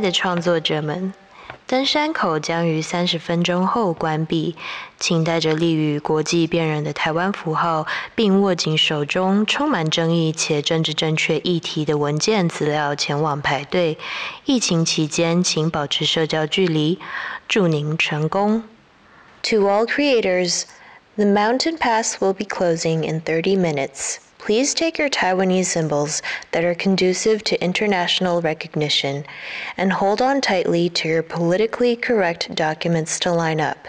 亲爱的创作者们，登山口将于三十分钟后关闭，请带着立于国际辨认的台湾符号，并握紧手中充满争议且政治正确议题的文件资料前往排队。疫情期间，请保持社交距离。祝您成功。To all creators, the mountain pass will be closing in thirty minutes. Please take your Taiwanese symbols that are conducive to international recognition and hold on tightly to your politically correct documents to line up.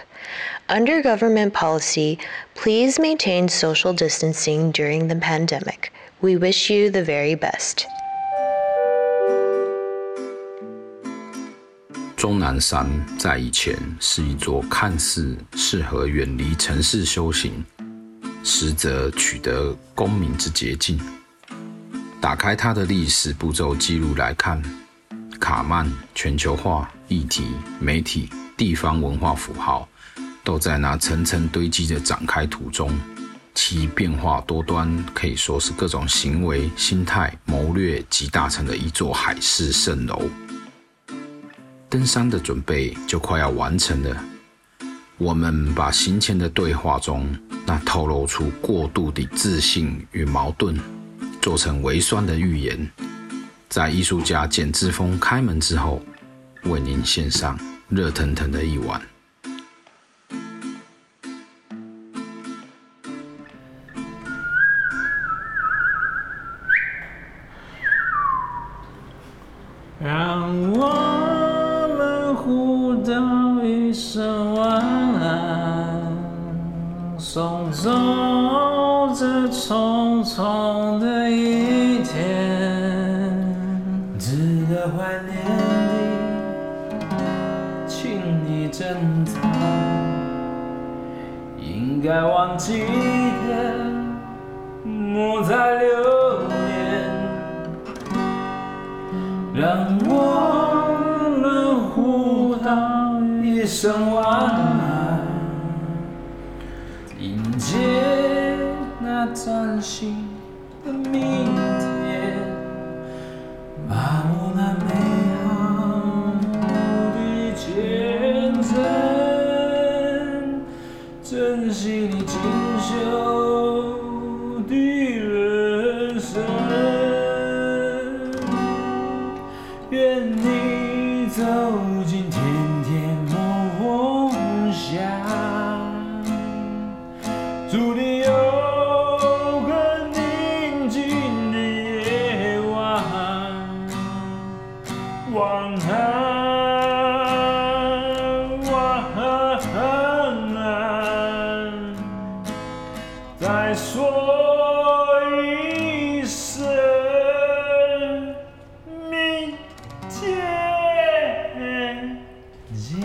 Under government policy, please maintain social distancing during the pandemic. We wish you the very best. 终南山在以前是一座看似适合远离城市修行。 实则取得功名之捷径。打开它的历史步骤记录来看，卡曼、全球化、议题、媒体、地方文化符号，都在那层层堆积的展开途中，其变化多端，可以说是各种行为、心态、谋略集大成的一座海市蜃楼。登山的准备就快要完成了。我们把行前的对话中那透露出过度的自信与矛盾，做成微酸的预言，在艺术家简志峰开门之后，为您献上热腾腾的一碗。让我们互道一声晚安。迎接那崭新的明说一声明天见。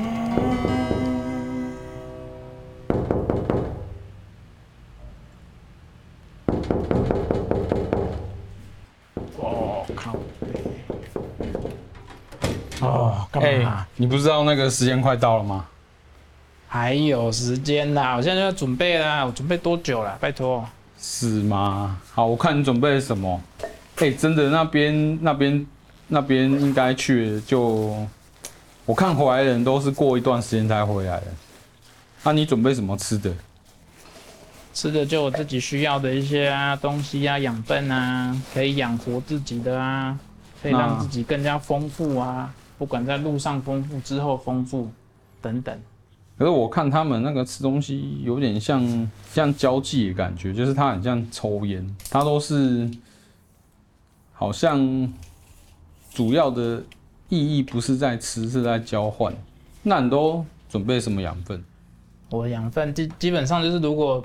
哦，干嘛、欸？你不知道那个时间快到了吗？还有时间啦，我现在就要准备啦。我准备多久了？拜托。是吗？好，我看你准备了什么。哎、欸，真的，那边那边那边应该去就，我看回来的人都是过一段时间才回来的。那、啊、你准备什么吃的？吃的就我自己需要的一些啊东西啊，养分啊，可以养活自己的啊，可以让自己更加丰富啊。不管在路上丰富，之后丰富，等等。可是我看他们那个吃东西有点像像交际的感觉，就是他很像抽烟，他都是好像主要的意义不是在吃，是在交换。那你都准备什么养分？我养分基基本上就是，如果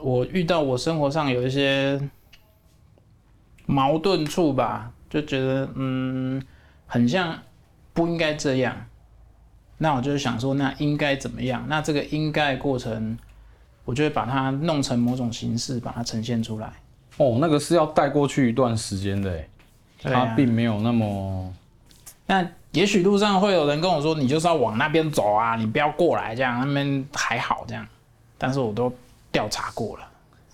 我遇到我生活上有一些矛盾处吧，就觉得嗯。很像不应该这样，那我就是想说，那应该怎么样？那这个应该过程，我就会把它弄成某种形式，把它呈现出来。哦，那个是要带过去一段时间的，它、啊、并没有那么。那也许路上会有人跟我说，你就是要往那边走啊，你不要过来这样，那边还好这样。但是我都调查过了，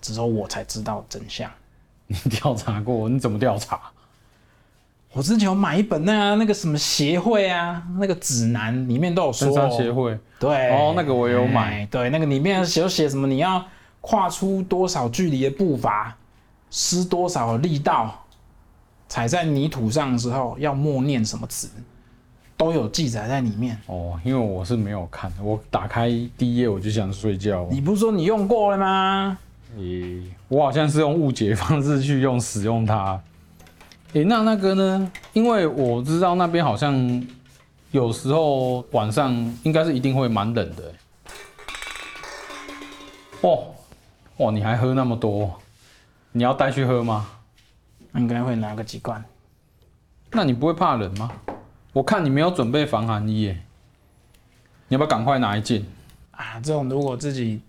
之后我才知道真相。你调查过？你怎么调查？我之前有买一本那个、那个什么协会啊，那个指南里面都有说。登山协会。对。哦，那个我有买。欸、对，那个里面有写什么？你要跨出多少距离的步伐，施多少力道，踩在泥土上的时候要默念什么词，都有记载在里面。哦，因为我是没有看，我打开第一页我就想睡觉。你不是说你用过了吗？咦，我好像是用误解方式去用使用它。诶，那那个呢？因为我知道那边好像有时候晚上应该是一定会蛮冷的。哦，哦，你还喝那么多？你要带去喝吗？应该会拿个几罐。那你不会怕冷吗？我看你没有准备防寒衣耶，你要不要赶快拿一件？啊，这种如果自己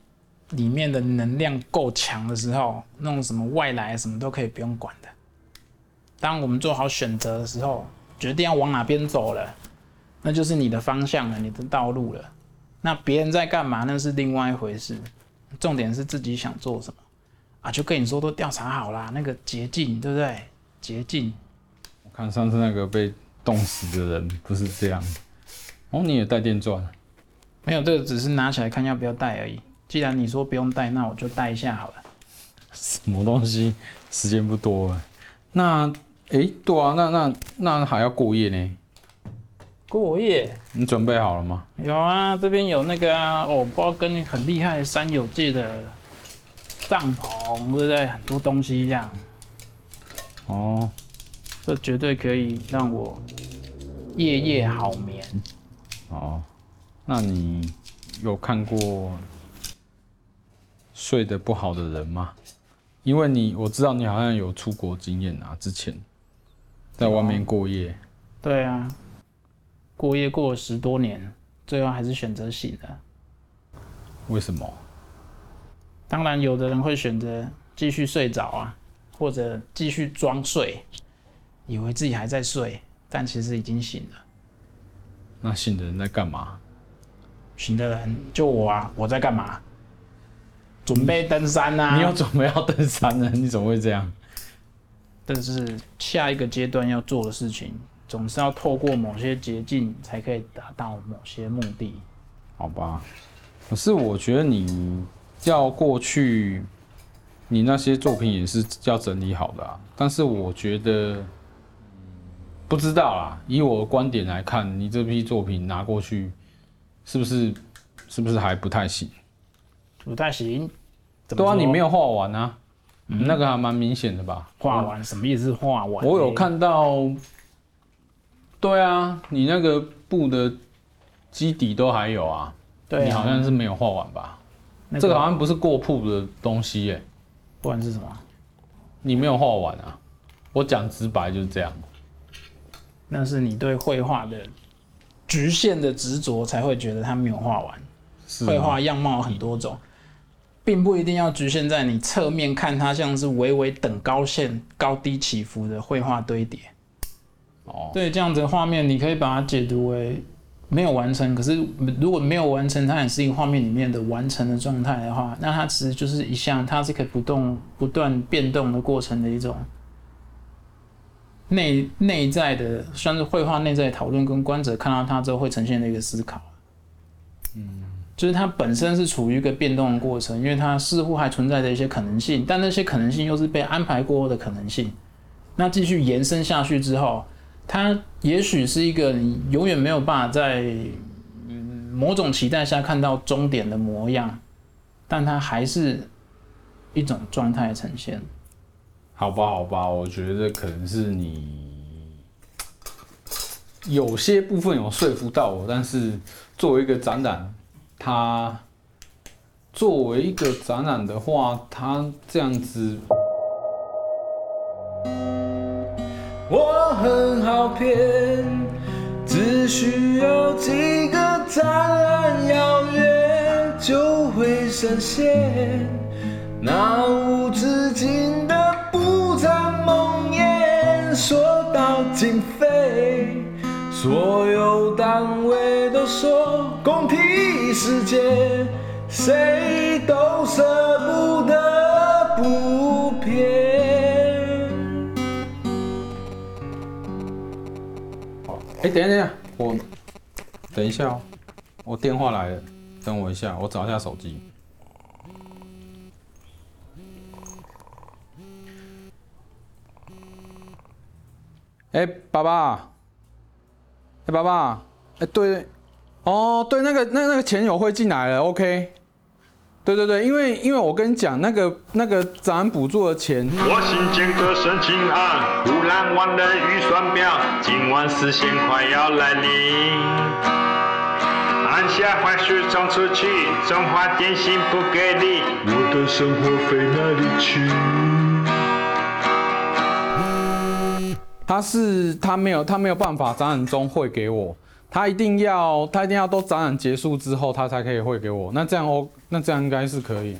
里面的能量够强的时候，那种什么外来什么都可以不用管的。当我们做好选择的时候，决定要往哪边走了，那就是你的方向了，你的道路了。那别人在干嘛，那是另外一回事。重点是自己想做什么啊？就跟你说都调查好啦，那个捷径，对不对？捷径。我看上次那个被冻死的人不是这样。哦，你也带电钻？没有，这个只是拿起来看要不要带而已。既然你说不用带，那我就带一下好了。什么东西？时间不多了。那。哎、欸，对啊，那那那还要过夜呢？过夜？你准备好了吗？有啊，这边有那个啊，哦，不知道跟你很厉害的山友借的帐篷，对不对？很多东西这样。哦，这绝对可以让我夜夜好眠。哦，那你有看过睡得不好的人吗？因为你我知道你好像有出国经验啊，之前。在外面过夜，对啊，过夜过了十多年，最后还是选择醒了。为什么？当然，有的人会选择继续睡着啊，或者继续装睡，以为自己还在睡，但其实已经醒了。那醒的人在干嘛？醒的人就我啊，我在干嘛？准备登山啊！你又准备要登山了？你怎么会这样？这是下一个阶段要做的事情，总是要透过某些捷径才可以达到某些目的。好吧，可是我觉得你要过去，你那些作品也是要整理好的啊。但是我觉得，不知道啦。以我的观点来看，你这批作品拿过去，是不是是不是还不太行？不太行？对啊，你没有画完啊。嗯、那个还蛮明显的吧？画完什么意思？画完？我有看到，对啊，你那个布的基底都还有啊。对啊，你好像是没有画完吧？那个、这个好像不是过铺的东西耶、欸。不然是什么？你没有画完啊？我讲直白就是这样。那是你对绘画的局限的执着，才会觉得它没有画完。绘画样貌很多种。并不一定要局限在你侧面看它，像是微微等高线、高低起伏的绘画堆叠。哦，对，这样子的画面，你可以把它解读为没有完成。可是如果没有完成，它也是一个画面里面的完成的状态的话，那它其实就是一项，它是可以不动、不断变动的过程的一种内内在的，算是绘画内在讨论，跟观者看到它之后会呈现的一个思考。嗯。就是它本身是处于一个变动的过程，因为它似乎还存在着一些可能性，但那些可能性又是被安排过后的可能性。那继续延伸下去之后，它也许是一个你永远没有办法在某种期待下看到终点的模样，但它还是一种状态呈现。好吧，好吧，我觉得可能是你有些部分有说服到我，但是作为一个展览。它作为一个展览的话，它这样子，我很好骗，只需要几个展览邀约就会实现，那无止境的不展梦魇，说到经费。所有单位都说公平体时艰，谁都舍不得不变。哎、等一下，等一下，我等一下哦，我电话来了，等我一下，我找一下手机。哎、欸，爸爸，哎、欸，爸爸，哎、对，哦，对，那个，那那个钱有会进来了，OK。对对对，因为因为我跟你讲，那个那个展览补助的钱，我新建个申请案，乌兰万人预算表，今晚四千快要来临。按下滑鼠冲出去，中华电信不给力，我的生活费哪里去？他是他没有他没有办法展览中会给我。他一定要，他一定要都展览结束之后，他才可以汇给我。那这样哦，那这样应该是可以。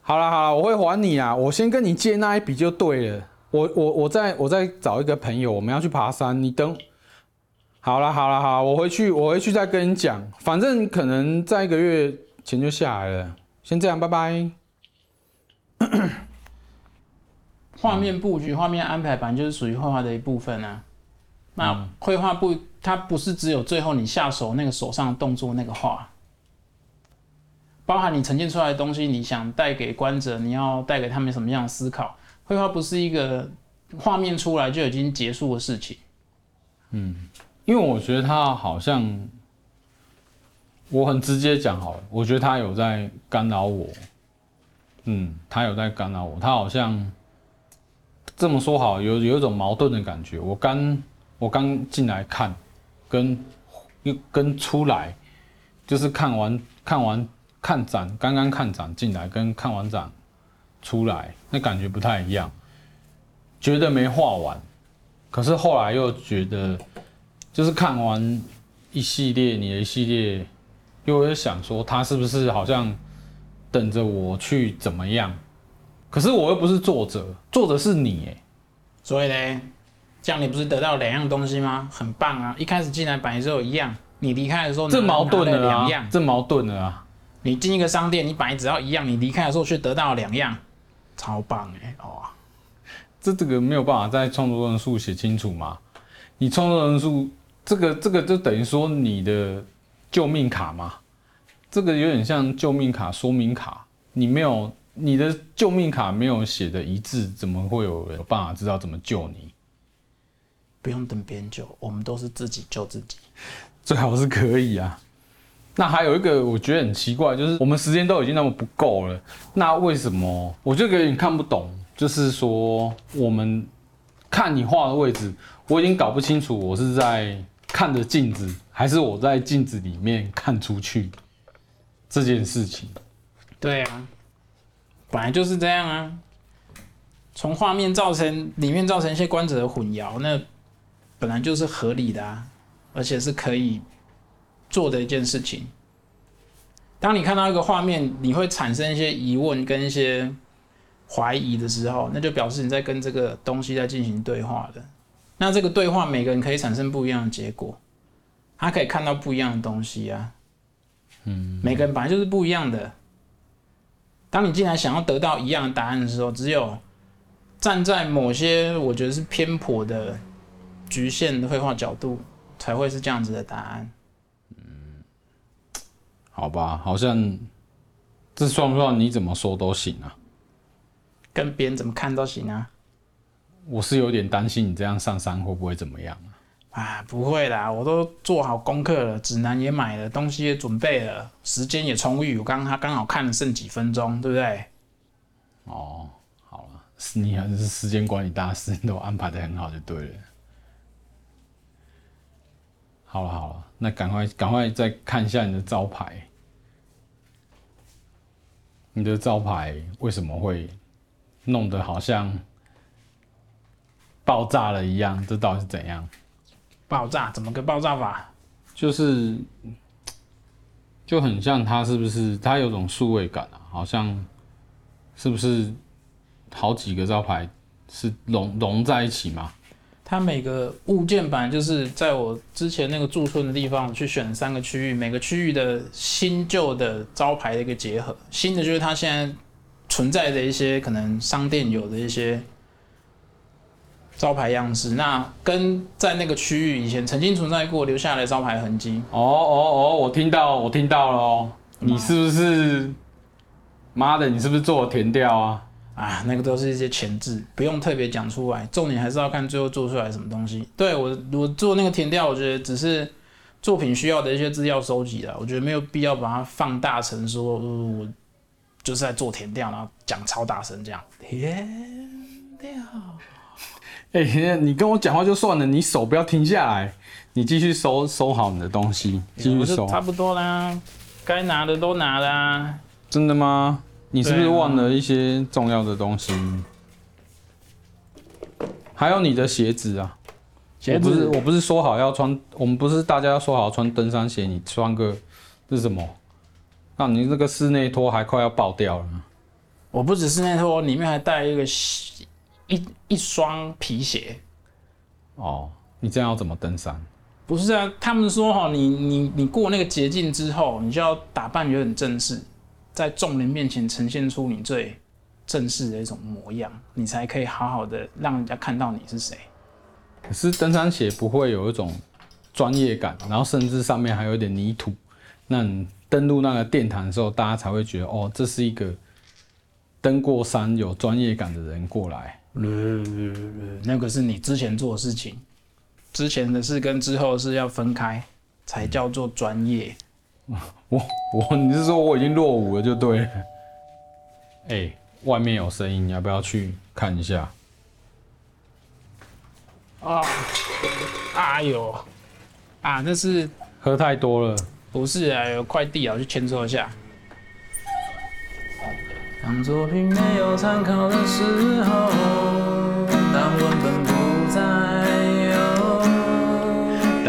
好了好了，我会还你啊。我先跟你借那一笔就对了。我我我再我再找一个朋友，我们要去爬山。你等。好了好了好，我回去我回去再跟你讲。反正可能在一个月钱就下来了。先这样，拜拜。画面布局、画面安排，本来就是属于绘画的一部分啊。那绘画不，它不是只有最后你下手那个手上的动作那个画，包含你呈现出来的东西，你想带给观者，你要带给他们什么样的思考？绘画不是一个画面出来就已经结束的事情。嗯，因为我觉得他好像，我很直接讲好了，我觉得他有在干扰我。嗯，他有在干扰我，他好像这么说好，有有一种矛盾的感觉。我刚。我刚进来看，跟又跟出来，就是看完看完看展，刚刚看展进来跟看完展出来，那感觉不太一样，觉得没画完，可是后来又觉得，就是看完一系列你的一系列，又会想说他是不是好像等着我去怎么样？可是我又不是作者，作者是你，所以呢？这样你不是得到两样东西吗？很棒啊！一开始进来本来只有一样，你离开的时候这矛盾了两样，这矛盾了啊！你进一个商店，你本来只要一样，你离开的时候却得到两样，超棒哎！哦，这这个没有办法在创作人数写清楚吗？你创作人数这个这个就等于说你的救命卡嘛？这个有点像救命卡说明卡，你没有你的救命卡没有写的一致，怎么会有人有办法知道怎么救你？不用等别人救，我们都是自己救自己，最好是可以啊。那还有一个我觉得很奇怪，就是我们时间都已经那么不够了，那为什么我就有点看不懂？就是说我们看你画的位置，我已经搞不清楚，我是在看着镜子，还是我在镜子里面看出去这件事情。对啊，本来就是这样啊。从画面造成里面造成一些观者的混淆，那。本来就是合理的啊，而且是可以做的一件事情。当你看到一个画面，你会产生一些疑问跟一些怀疑的时候，那就表示你在跟这个东西在进行对话的。那这个对话，每个人可以产生不一样的结果，他可以看到不一样的东西啊。嗯，每个人本来就是不一样的。当你进来想要得到一样的答案的时候，只有站在某些我觉得是偏颇的。局限的绘画角度才会是这样子的答案。嗯，好吧，好像这算不算你怎么说都行啊？跟别人怎么看都行啊。我是有点担心你这样上山会不会怎么样啊？啊，不会啦，我都做好功课了，指南也买了，东西也准备了，时间也充裕。我刚刚他刚好看了剩几分钟，对不对？哦，好了，你还是时间管理大师，都安排的很好就对了。好了好了，那赶快赶快再看一下你的招牌。你的招牌为什么会弄得好像爆炸了一样？这到底是怎样？爆炸？怎么个爆炸法？就是就很像它是不是？它有种数位感啊，好像是不是好几个招牌是融融在一起吗？它每个物件版就是在我之前那个驻村的地方去选三个区域，每个区域的新旧的招牌的一个结合。新的就是它现在存在的一些可能商店有的一些招牌样式，那跟在那个区域以前曾经存在过留下来的招牌痕迹。哦哦哦，我听到，我听到了哦，你是不是？妈的，你是不是做了田调啊？啊，那个都是一些前置，不用特别讲出来，重点还是要看最后做出来什么东西。对，我，我做那个填调，我觉得只是作品需要的一些资料收集了，我觉得没有必要把它放大成说，呃，我就是在做填调，然后讲超大声这样。填调。哎、欸，你跟我讲话就算了，你手不要停下来，你继续收收好你的东西，继续收。差不多啦，该拿的都拿啦。真的吗？你是不是忘了一些重要的东西？啊、还有你的鞋子啊，鞋子我不是我不是说好要穿，我们不是大家要说好要穿登山鞋，你穿个这是什么？那你那个室内拖还快要爆掉了。我不止室内拖，里面还带一个。一一双皮鞋，哦，你这样要怎么登山？不是啊，他们说哈，你你你过那个捷径之后，你就要打扮有点正式，在众人面前呈现出你最正式的一种模样，你才可以好好的让人家看到你是谁。可是登山鞋不会有一种专业感，然后甚至上面还有点泥土，那你登陆那个殿堂的时候，大家才会觉得哦，这是一个登过山有专业感的人过来。那个是你之前做的事情，之前的事跟之后的事要分开，才叫做专业。我我你是说我已经落伍了就对了。哎、欸，外面有声音，你要不要去看一下？啊，哎呦，啊，那是喝太多了。不是啊，有快递啊，我去签收一下。当作品没有参考的时候，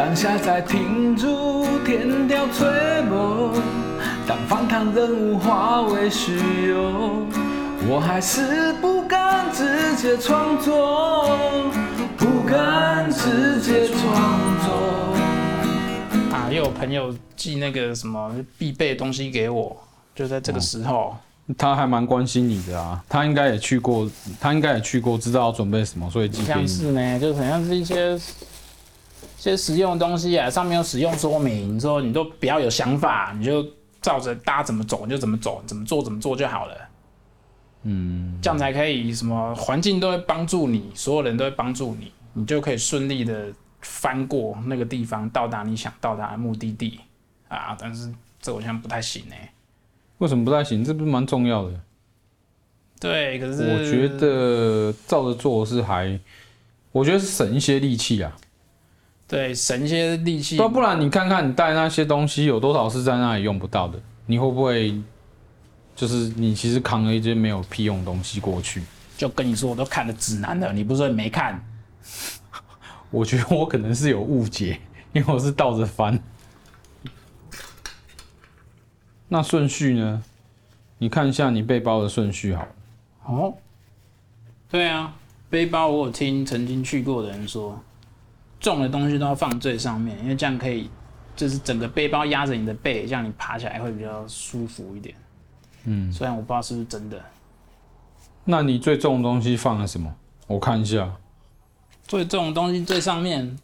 当下在停住田调吹拂，当访谈任务化为虚有，我还是不敢直接创作，不敢直接创作。啊，又有朋友寄那个什么必备的东西给我，就在这个时候。嗯他还蛮关心你的啊，他应该也去过，他应该也去过，知道要准备什么，所以寄给你。像是呢，就很像是一些一些实用的东西啊，上面有使用说明，你说你都不要有想法，你就照着大家怎么走你就怎么走，怎么做怎么做就好了。嗯，这样才可以，什么环境都会帮助你，所有人都会帮助你，你就可以顺利的翻过那个地方，到达你想到达的目的地啊。但是这好像不太行呢。为什么不太行？这不是蛮重要的。对，可是我觉得照着做是还，我觉得是省一些力气啊。对，省一些力气。不然你看看你带那些东西有多少是在那里用不到的？你会不会就是你其实扛了一些没有屁用的东西过去？就跟你说，我都看了指南了，你不是没看？我觉得我可能是有误解，因为我是倒着翻。那顺序呢？你看一下你背包的顺序好了。哦，对啊，背包我有听曾经去过的人说，重的东西都要放最上面，因为这样可以，就是整个背包压着你的背，这样你爬起来会比较舒服一点。嗯，虽然我不知道是不是真的。那你最重的东西放了什么？我看一下。最重的东西最上面，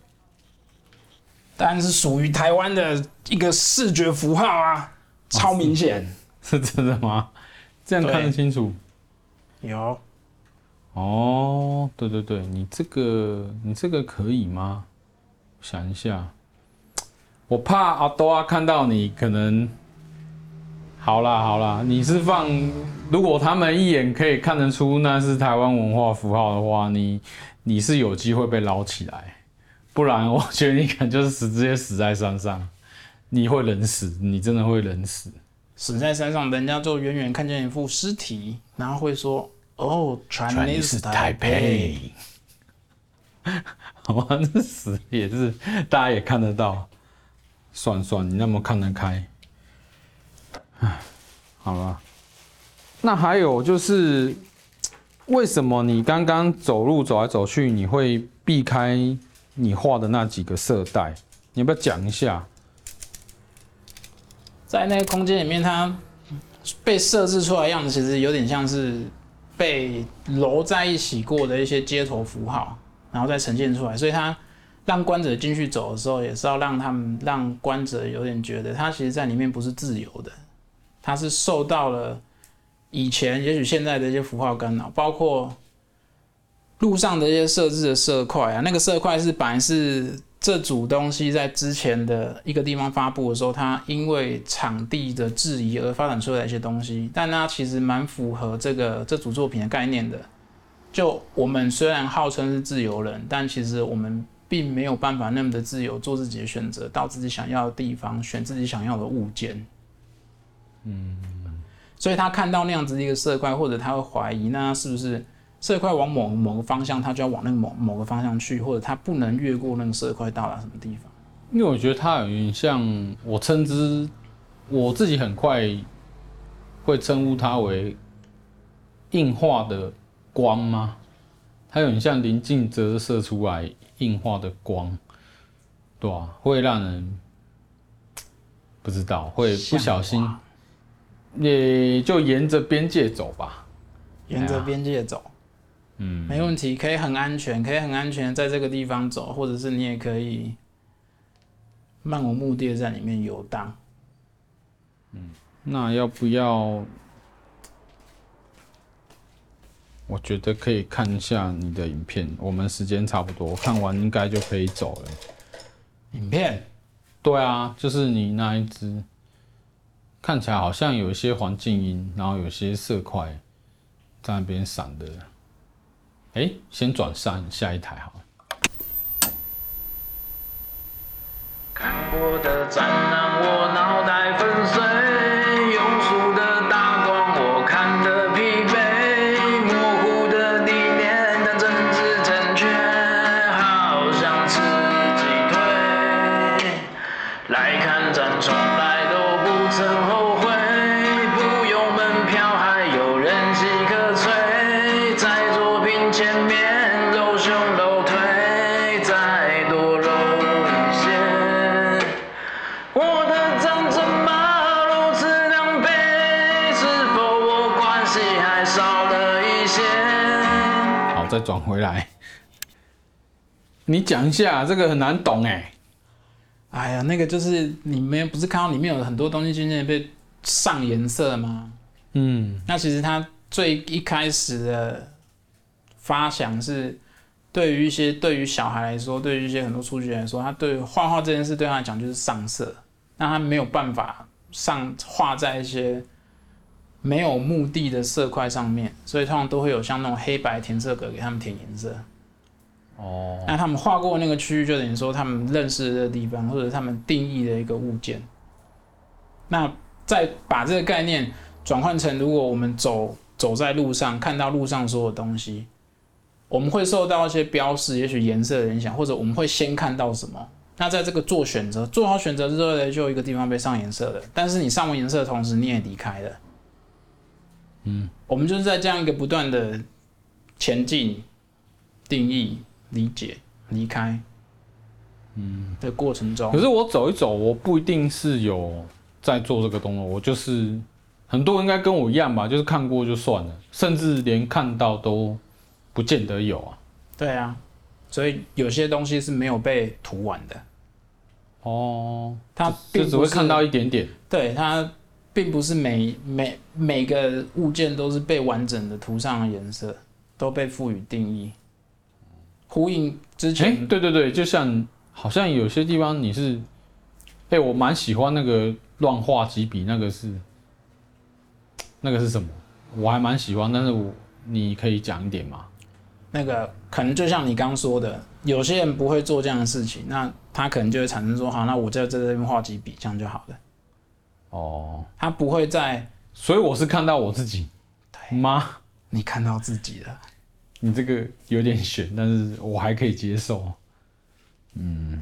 当然是属于台湾的一个视觉符号啊。超明显，哦，是真的吗？这样看得清楚。有。哦，对对对，你这个你这个可以吗？想一下，我怕阿多啊看到你可能。好啦好啦，你是放，如果他们一眼可以看得出那是台湾文化符号的话，你你是有机会被捞起来，不然 我觉得你可能就是死直接死在山上。你会冷死，你真的会冷死。死在山上，人家就远远看见一副尸体，然后会说：“哦，Chinese Taipei。”好吧，这死也是，大家也看得到。算算，你那么看得开。唉，好了。那还有就是，为什么你刚刚走路走来走去，你会避开你画的那几个色带？你要不要讲一下？在那个空间里面，它被设置出来的样子，其实有点像是被揉在一起过的一些街头符号然后再呈现出来。所以他让观者进去走的时候，也是要让他们让观者有点觉得他其实在里面不是自由的，他是受到了以前也许现在的一些符号干扰，包括路上的一些设置的色块啊，那个色块是本来是。这组东西在之前的一个地方发布的时候，它因为场地的质疑而发展出来一些东西，但它其实蛮符合这个这组作品的概念的。就我们虽然号称是自由人，但其实我们并没有办法那么的自由做自己的选择，到自己想要的地方选自己想要的物件。嗯，所以他看到那样子的一个色块，或者他会怀疑，那是不是？色块往某某个方向，它就要往那个某某个方向去，或者它不能越过那个色块到达什么地方。因为我觉得它有点像，我称之我自己很快会称呼它为硬化的光吗？它有点像临近折射出来硬化的光，对啊，会让人不知道，会不小心，也就沿着边界走吧，沿着边界走。嗯，没问题，可以很安全，可以很安全在这个地方走，或者是你也可以漫无目的的在里面游荡。嗯，那要不要？我觉得可以看一下你的影片，我们时间差不多，看完应该就可以走了。影片？对啊，就是你那一只，看起来好像有一些环境音，然后有些色块在那边闪的。哎，先转上下一台好了。看过的展览，转回来，你讲一下，这个很难懂哎。哎呀，那个就是你们不是看到里面有很多东西渐渐被上颜色吗？嗯，那其实它最一开始的发想是，对于一些对于小孩来说，对于一些很多初学来说，他对画画这件事对他来讲就是上色，那他没有办法上画在一些。没有目的的色块上面，所以通常都会有像那种黑白填色格给他们填颜色。哦，那他们画过那个区域，就等于说他们认识的地方，或者他们定义的一个物件。那再把这个概念转换成，如果我们走走在路上，看到路上所有东西，我们会受到一些标示，也许颜色的影响，或者我们会先看到什么？那在这个做选择，做好选择之后呢，就有一个地方被上颜色的。但是你上完颜色的同时，你也离开了。嗯，我们就是在这样一个不断的前进、定义、理解、离开，嗯的过程中。可是我走一走，我不一定是有在做这个动作，我就是很多人应该跟我一样吧，就是看过就算了，甚至连看到都不见得有啊。对啊，所以有些东西是没有被涂完的。哦，他就只会看到一点点。对他。并不是每每每个物件都是被完整的涂上了颜色，都被赋予定义，呼应之前。欸、对对对，就像好像有些地方你是，哎、欸，我蛮喜欢那个乱画几笔，那个是那个是什么？我还蛮喜欢，但是我你可以讲一点吗？那个可能就像你刚说的，有些人不会做这样的事情，那他可能就会产生说，好，那我就在这边画几笔，这样就好了。哦，他不会在，所以我是看到我自己，对吗？你看到自己了，你这个有点悬，但是我还可以接受。嗯，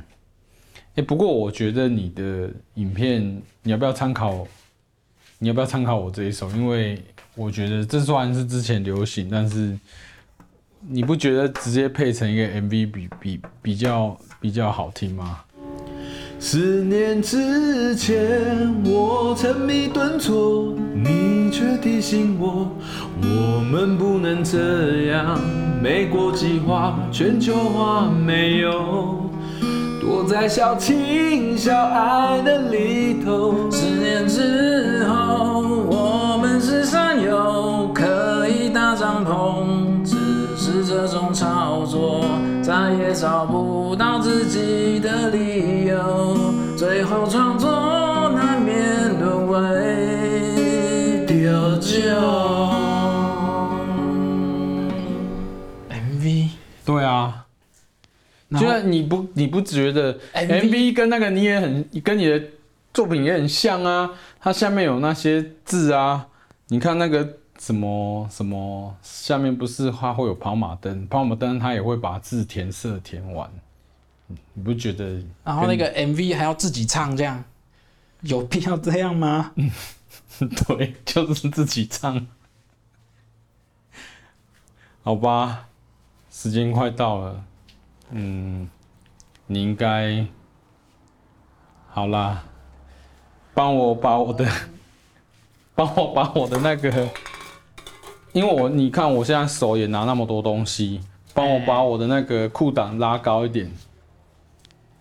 哎，不过我觉得你的影片，你要不要参考？你要不要参考我这一首？因为我觉得这虽然是之前流行，但是你不觉得直接配成一个 MV 比比比较比较好听吗？十年之前，我沉迷顿挫，你却提醒我，我们不能这样。美国计划，全球化没有，躲在小情小爱的里头。十年之后，我们是山友，可以搭帐篷，只是这种操作。再也找不到自己的理由，最后创作难免沦为丢旧。MV，对啊，就是你不你不觉得 MV, MV 跟那个你也很跟你的作品也很像啊？它下面有那些字啊，你看那个。什么什么下面不是它会有跑马灯，跑马灯它也会把字填色填完，你不觉得？然后那个 MV 还要自己唱，这样有必要这样吗？对，就是自己唱。好吧，时间快到了，嗯，你应该好啦，帮我把我的，帮我把我的那个。因为我你看我现在手也拿那么多东西，帮我把我的那个裤裆拉高一点，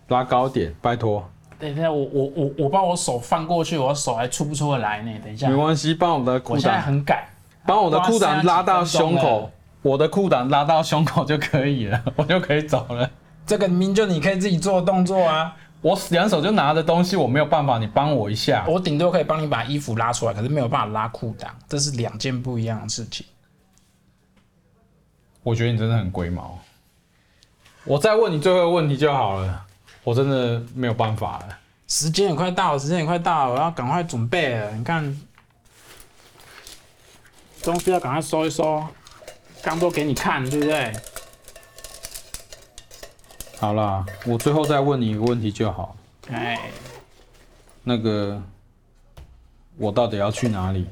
拉高一点，拜托。等一下，我我我我把我手放过去，我手还出不出得来呢？等一下。没关系，帮我的裤档。我现在很赶。帮我的裤裆拉到胸口，我的裤裆拉到胸口就可以了，我就可以走了。这个明明就你可以自己做的动作啊！我两手就拿着东西，我没有办法，你帮我一下。我顶多可以帮你把衣服拉出来，可是没有办法拉裤裆，这是两件不一样的事情。我觉得你真的很龟毛。我再问你最后一个问题就好了，我真的没有办法了。时间也快到了，时间也快到了，我要赶快准备了。你看，东西要赶快收一收，刚都给你看，对不对？好啦，我最后再问你一个问题就好。哎，那个，我到底要去哪里？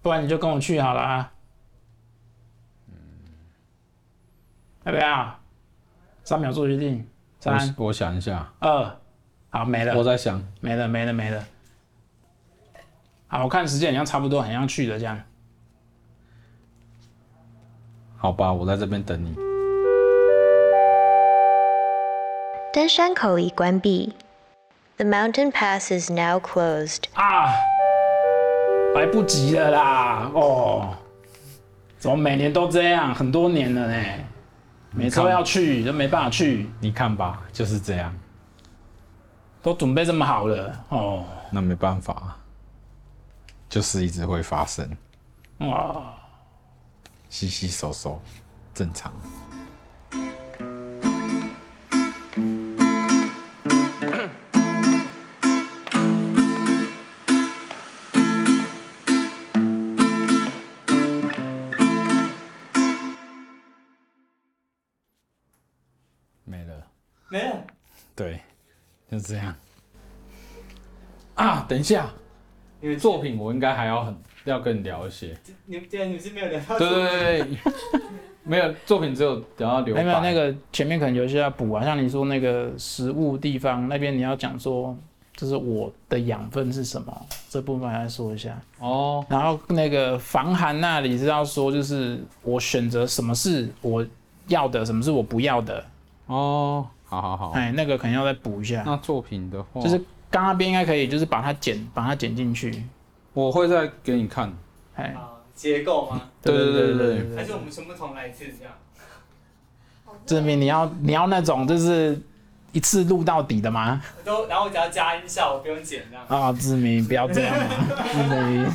不然你就跟我去好了啊。嗯，要不要？三秒做决定。三，我，我想一下。二，好，没了。我在想。没了，没了，没了。好，我看时间好像差不多，很像去的这样。好吧，我在这边等你。登山口已关闭，The mountain pass is now closed。啊，来不及了啦！哦，怎么每年都这样？很多年了呢，每次都要去都没办法去。你看吧，就是这样，都准备这么好了哦。那没办法，就是一直会发生。哇，稀稀疏疏，正常。对，就这样。啊，等一下，因为作品我应该还要很要跟你聊一些。你既然你是没有聊到，对对对，没有作品只有聊到留白。没有那个前面可能有些要补啊，像你说那个食物地方那边你要讲说，就是我的养分是什么，这部分来说一下。哦。然后那个防寒那里是要说，就是我选择什么是我要的，什么是我不要的。哦。好好好，哎，那个可能要再补一下。那作品的话，就是刚那边应该可以，就是把它剪，把它剪进去。我会再给你看。哎，结构吗？对对对对对。还是我们全部重来一次这样？志明，你要你要那种就是一次录到底的吗？都，然后我只要加音效，我不用剪这样。啊，志明，不要这样嘛，志明。